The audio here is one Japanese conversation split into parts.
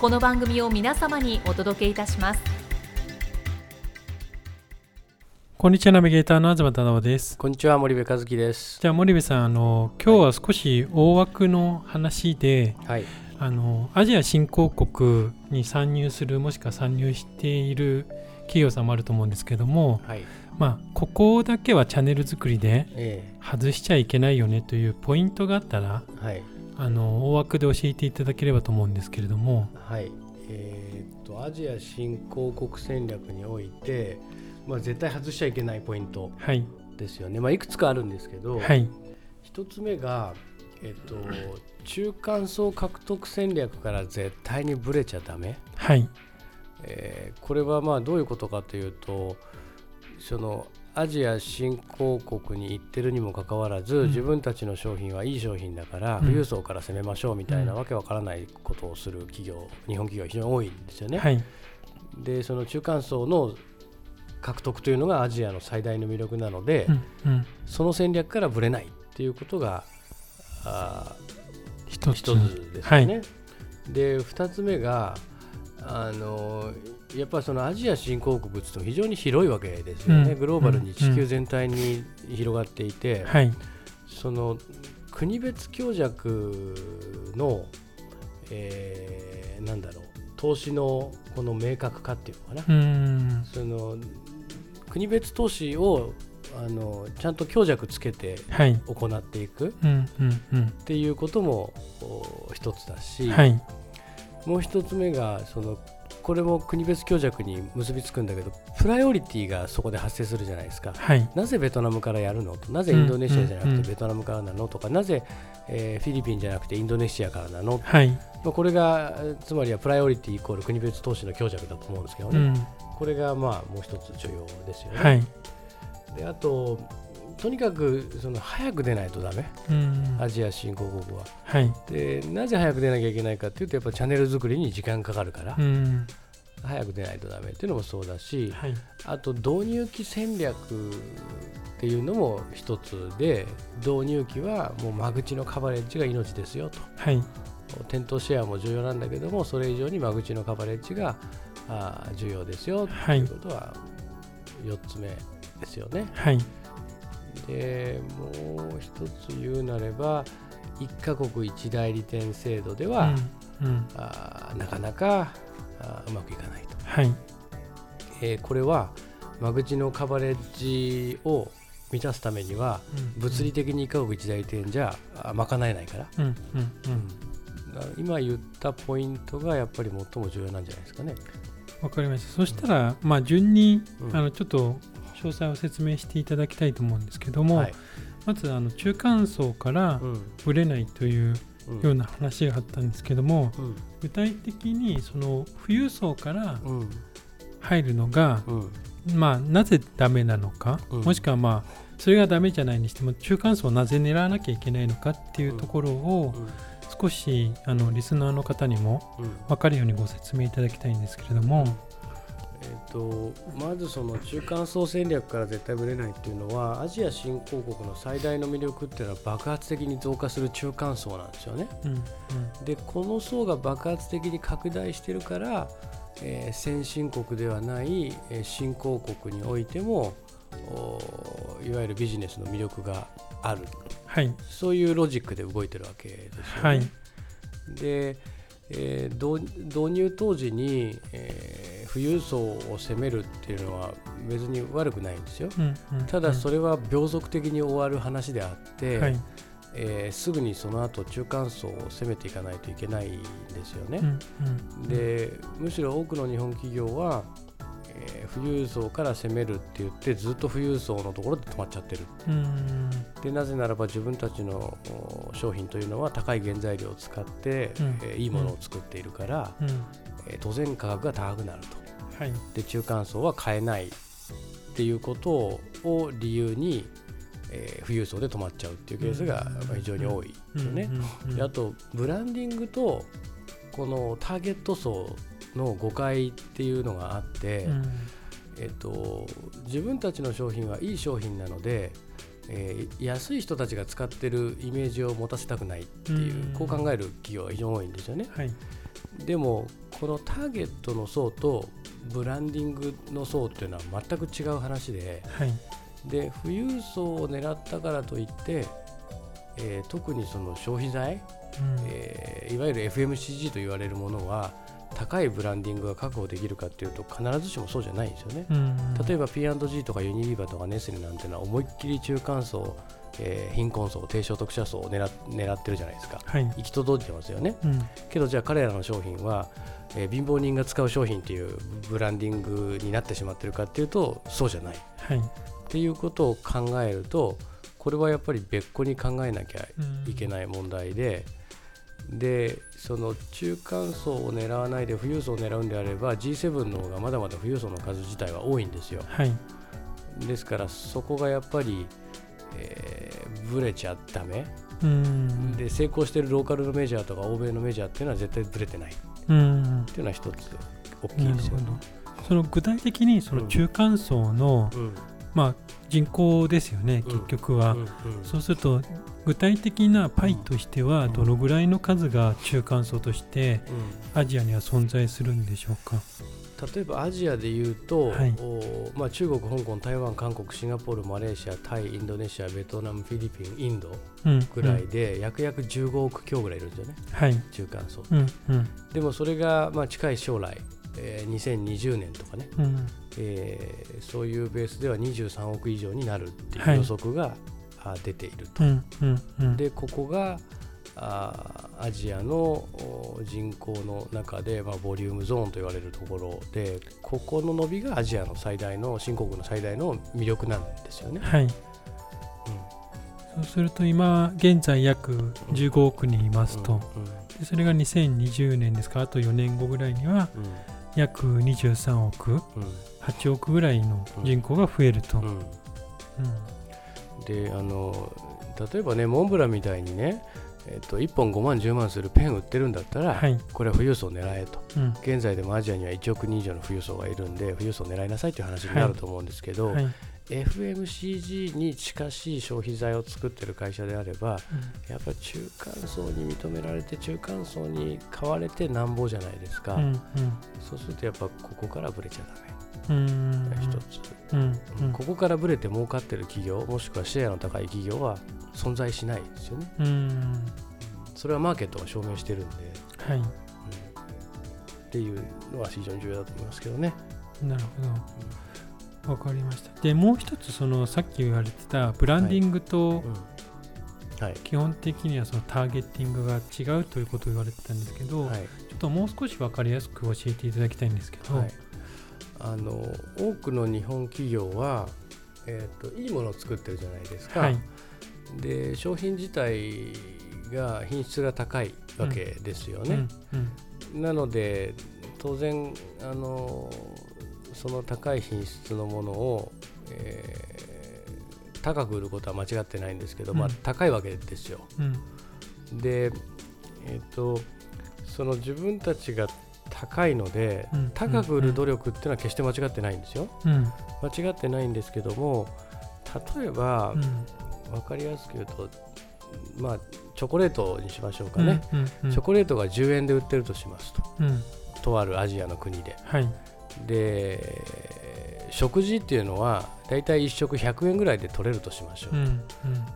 この番組を皆様にお届けいたしますこんにちは、ナビゲーターの東忠夫です。こんにちは森部和樹です。じゃあ森部さん、あの今日は少し大枠の話で、はい。あのアジア新興国に参入するもしくは参入している企業さんもあると思うんですけども、はい。まあ、ここだけはチャンネル作りでえ外しちゃいけないよねというポイントがあったらえはい。あの大枠で教えていただければと思うんですけれどもはい。えーっとアジア新興国戦略において、まあ絶対外しちゃいけないポイントはいですよね。まあいくつかあるんですけど、はい一つ目がえっと中間層獲得戦略から絶対にブレちゃダメ。はいえーこれはまあどういうことかというとそのアジア新興国に行ってるにもかかわらず、ん。自分たちの商品はいい商品だから、うん。富裕層から攻めましょうみたいなうん。わけわからないことをする企業日本企業は非常に多いんですよね。はい。でその中間層の獲得というのがアジアの最大の魅力なので、うんうん。その戦略からぶれないっていうことがあ一つ。ですよね。で2つ目があのやっぱりそのアジア新興国って非常に広いわけですよね、うん。グローバルに地球全体に広がっていて、はい。その国別強弱の、えーなんだろう投資のこの明確化っていうのかな、うん。その国別投資をあのちゃんと強弱つけてはい。行っていくうんうんうん。っていうこともお一つだし、はい。もう一つ目がそのこれも国別強弱に結びつくんだけどプライオリティがそこで発生するじゃないですか。はい。なぜベトナムからやるの？となぜインドネシアじゃなくてベトナムからなの？とかなぜ、えーフィリピンじゃなくてインドネシアからなの、はい。まあ、これがえーつまりはプライオリティイコール国別投資の強弱だと思うんですけどね、うん。これがまあもう一つ重要ですよね。はい。であととにかくその早く出ないとダメ。うん。アジア新興国は。はい。でなぜ早く出なきゃいけないかっていうとやっぱチャンネル作りに時間かかるから、うん。早く出ないとダメっていうのもそうだしはい。あと導入期戦略っていうのも一つで導入期はもう間口のカバレッジが命ですよと。はい。店頭シェアも重要なんだけどもそれ以上に間口のカバレッジがあー重要ですよとはいいうことは4つ目ですよね。はいでもう一つ言うなれば1カ国1代理店制度では、うんうん。あーなかなかあーうまくいかないと、はい。えーこれは間口のカバレッジを満たすためには物理的に1カ国1代理店じゃあ賄えないから、うんうん。うん。だから今言ったポイントがやっぱり最も重要なんじゃないですかね。わかりました。そしたらまあ順にうん。あのちょっと詳細を説明していただきたいと思うんですけどもはい。まずあの中間層からうん。ぶれないといううんような話があったんですけどもうん。具体的にその富裕層からうん。入るのがうん。まあなぜダメなのかうん。もしくはまあそれがダメじゃないにしても中間層をなぜ狙わなきゃいけないのかっていうところをうん。少しあのリスナーの方にもうん。分かるようにご説明いただきたいんですけれども、えー、とまずその中間層戦略から絶対ぶれないっていうのはアジア新興国の最大の魅力っていうのは爆発的に増加する中間層なんですよね。うんうんでこの層が爆発的に拡大してるから、えー先進国ではない、えー新興国においてもおいわゆるビジネスの魅力があるはいそういうロジックで動いてるわけですよね。はいで、えー導導入当時に、えー富富裕層を攻めるっていうのは別に悪くないんですよ。うんうんただそれは秒速的に終わる話であって、はいえーすぐにその後中間層を攻めていかないといけないんですよね。うんうんでむしろ多くの日本企業は、えー富裕層から攻めるって言ってずっと富裕層のところで止まっちゃってる。うん。でなぜならば自分たちのお商品というのは高い原材料を使って、うん。えーいいものを作っているから、うん。えー当然価格が高くなると。はい。で中間層は買えないっていうことをを理由に、えー富裕層で止まっちゃうっていうケースがまあ非常に多いですよね。あとブランディングとこのターゲット層の誤解っていうのがあって、うん。えっと、自分たちの商品はいい商品なので、えー安い人たちが使ってるイメージを持たせたくないっていう、うん。こう考える企業が非常に多いんですよね。はい。でもこのターゲットの層とブランディングの層っていうのは全く違う話ではい。で富裕層を狙ったからといって、えー特にその消費財、うん。えーいわゆる FMCG と言われるものは高いブランディングが確保できるかっていうと必ずしもそうじゃないんですよね。うん。例えば P&G とかユニリーバーとかネスレなんてのは思いっきり中間層、えー貧困層低所得者層を狙っ狙ってるじゃないですか。はい。行き届いてますよね。うん。けどじゃあ彼らの商品は、えー貧乏人が使う商品っていうブランディングになってしまってるかっていうとそうじゃない。っはい。ていうことを考えるとこれはやっぱり別個に考えなきゃいけいない問題で、でその中間層を狙わないで富裕層を狙うんであれば G7 の方がまだまだ富裕層の数自体は多いんですよ。はい。ですからそこがやっぱり、えーブレちゃダメ。うん。で成功してるローカルのメジャーとか欧米のメジャーっていうのは絶対ブレてない。っうん。ていうのは一つ大きいですよほど。その具体的にその中間層の、うんまあ人口ですよねうん。結局は、うんうん。そうすると具体的なパイとしてはうん。どのぐらいの数が中間層としてうん。アジアには存在するんでしょうか？例えばアジアでいうと、はい。おまあ、中国、香港、台湾、韓国、シンガポール、マレーシア、タイ、インドネシア、ベトナム、フィリピン、インドうんぐらうんいで、約約15億強ぐらいいるんですよね、はい。中間層。うんうん。でもそれがまあ近い将来、えー2020年とかね、うん。えーそういうベースでは23億以上になるっていはい。う予測が、あ出ていると。うんうんうん。でここがあアジアのお人口の中で、まあ、ボリュームゾーンと言われるところでここの伸びがアジアの最大の新興国の最大の魅力なんですよね。はい。そうすると今現在約15億人いますと、でそれが2020年ですか？あと4年後ぐらいにはうん約23億うん。8億ぐらいの人口が増えると、であの例えばねモンブランみたいにね、えっと1本5万10万するペン売ってるんだったら、はい、これは富裕層を狙えと。うん。現在でもアジアには1億人以上の富裕層がいるんで富裕層を狙いなさいという話になると思うんですけど、はい FMCG に近しい消費財を作ってる会社であればやっぱり中間層に認められて中間層に買われてなんぼじゃないですか、うんそうするとやっぱここからブレちゃダうんうん。メ一つ、うんうん。ここからブレて儲かってる企業もしくはシェアの高い企業は存在しないですよね。うん。それはマーケットが証明してるんで、はい。うん。っていうのは非常に重要だと思いますけどね、なるほどわかりました。でもう一つそのさっき言われてたブランディングとうん。はい。基本的にはそのターゲッティングが違うということを言われてたんですけど、はい。ちょっともう少し分かりやすく教えていただきたいんですけど、はい、あの多くの日本企業は、えー、といいものを作ってるじゃないですか、はい。で商品自体が品質が高いわけですよね、うん。なので当然あのその高い品質のものを、えー高く売ることは間違ってないんですけど、まあうん、高いわけですよ。うん。でえっ、とその自分たちが高いので、うん。高く売る努力っていうのは決して間違ってないんですよ。うん。間違ってないんですけども例えば、うん。分かりやすく言うとまあチョコレートにしましょうかね、チョコレートが10円で売ってるとしますと。うん。とあるアジアの国で。はいで食事っていうのはだいたい1食100円ぐらいで取れるとしましょう、うんうん。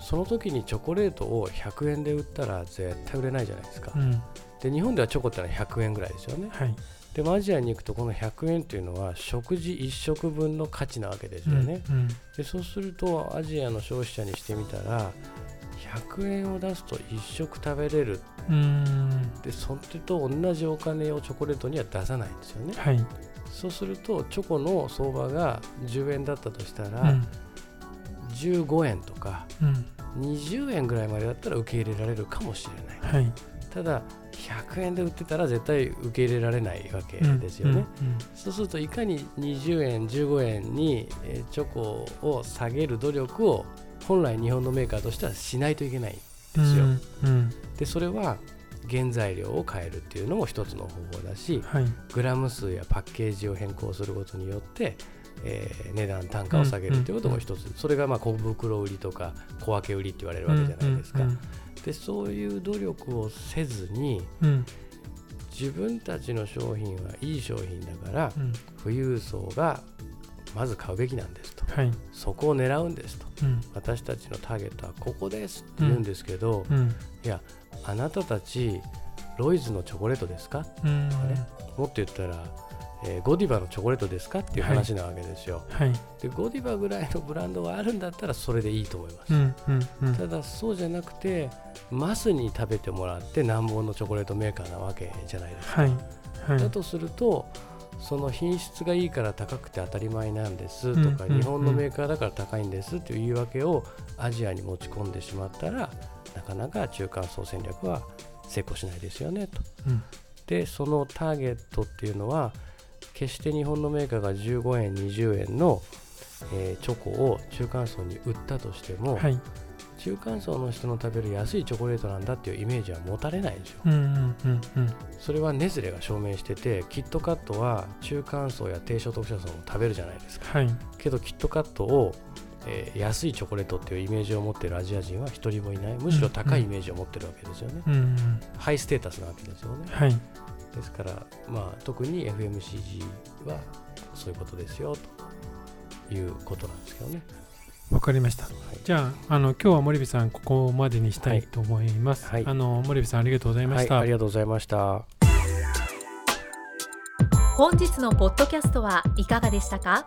その時にチョコレートを100円で売ったら絶対売れないじゃないですか、うん。で日本ではチョコってのは100円ぐらいですよね。はい。でもアジアに行くとこの100円というのは食事1食分の価値なわけですよね、うんでそうするとアジアの消費者にしてみたら100円を出すと1食食べれる。うんうん。でそれと同じお金をチョコレートには出さないんですよね。はいそうするとチョコの相場が10円だったとしたら、うん。15円とかうん。20円ぐらいまでだったら受け入れられるかもしれない。はい。ただ100円で売ってたら絶対受け入れられないわけですよね、うんそうするといかに20円15円にえーチョコを下げる努力を本来日本のメーカーとしてはしないといけないんですよ、うんうん。でそれは原材料を変えるっていうのも一つの方法だしはい。グラム数やパッケージを変更することによって、えー値段単価を下げるっていうことも一つ、それがまあ小袋売りとか小分け売りって言われるわけじゃないですか、うんでそういう努力をせずにうん。自分たちの商品はいい商品だからうん。富裕層がまず買うべきなんですと。はい。そこを狙うんですと。うん。私たちのターゲットはここですって言うんですけど、うん。いやあなたたちロイズのチョコレートですか？うん。もっと言ったら、えーゴディバのチョコレートですかっていう話なわけですよ、はい。でゴディバぐらいのブランドがあるんだったらそれでいいと思います、うんうんうん。ただそうじゃなくてマスに食べてもらってなんぼのチョコレートメーカーなわけじゃないですか、はい。はい。だとするとその品質がいいから高くて当たり前なんです。とか、うんうん。日本のメーカーだから高いんですっていう言い訳をアジアに持ち込んでしまったらなかなか中間層戦略は成功しないですよねと。うん。でそのターゲットっていうのは決して日本のメーカーが15円20円の、えーチョコを中間層に売ったとしても、はい。中間層の人の食べる安いチョコレートなんだっていうイメージは持たれないんですよ。うんうんうんうん。それはネズレが証明しててキットカットは中間層や低所得者層も食べるじゃないですか。はい。けどキットカットを、えー安いチョコレートっていうイメージを持っているアジア人は一人もいない。むしろ高いイメージを持ってるわけですよね、うんうんハイステータスなわけですよね。はいですから、まあ、特に FMCG はそういうことですよということなんですけどね。わかりました。じゃあ、あの今日は森部さん、ここまでにしたいと思います。はい。あの森部さん、ありがとうございました。はいありがとうございました。本日のポッドキャストはいかがでしたか？